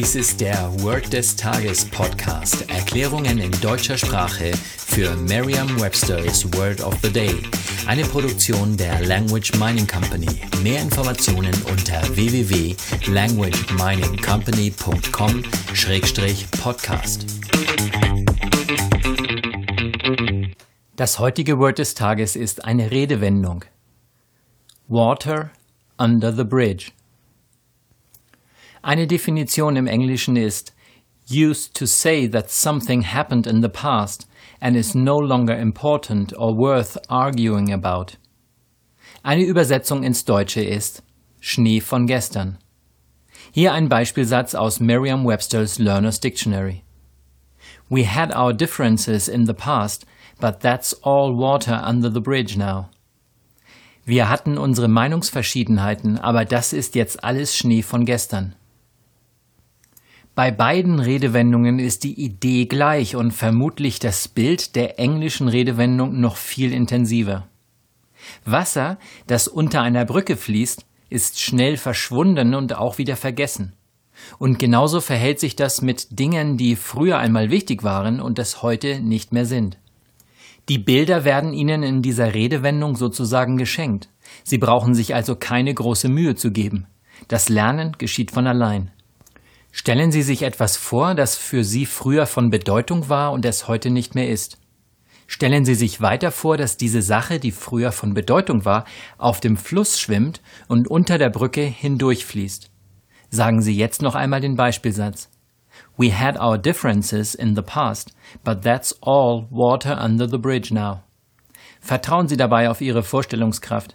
Dies ist der Word des Tages Podcast. Erklärungen in deutscher Sprache für Merriam-Webster's Word of the Day. Eine Produktion der Language Mining Company. Mehr Informationen unter www.languageminingcompany.com-podcast. Das heutige Word des Tages ist eine Redewendung. Water under the bridge. Eine Definition im Englischen ist used to say that something happened in the past and is no longer important or worth arguing about. Eine Übersetzung ins Deutsche ist Schnee von gestern. Hier ein Beispielsatz aus Merriam-Webster's Learner's Dictionary. We had our differences in the past, but that's all water under the bridge now. Wir hatten unsere Meinungsverschiedenheiten, aber das ist jetzt alles Schnee von gestern. Bei beiden Redewendungen ist die Idee gleich und vermutlich das Bild der englischen Redewendung noch viel intensiver. Wasser, das unter einer Brücke fließt, ist schnell verschwunden und auch wieder vergessen. Und genauso verhält sich das mit Dingen, die früher einmal wichtig waren und es heute nicht mehr sind. Die Bilder werden Ihnen in dieser Redewendung sozusagen geschenkt. Sie brauchen sich also keine große Mühe zu geben. Das Lernen geschieht von allein. Stellen Sie sich etwas vor, das für Sie früher von Bedeutung war und es heute nicht mehr ist. Stellen Sie sich weiter vor, dass diese Sache, die früher von Bedeutung war, auf dem Fluss schwimmt und unter der Brücke hindurchfließt. Sagen Sie jetzt noch einmal den Beispielsatz. We had our differences in the past, but that's all water under the bridge now. Vertrauen Sie dabei auf Ihre Vorstellungskraft.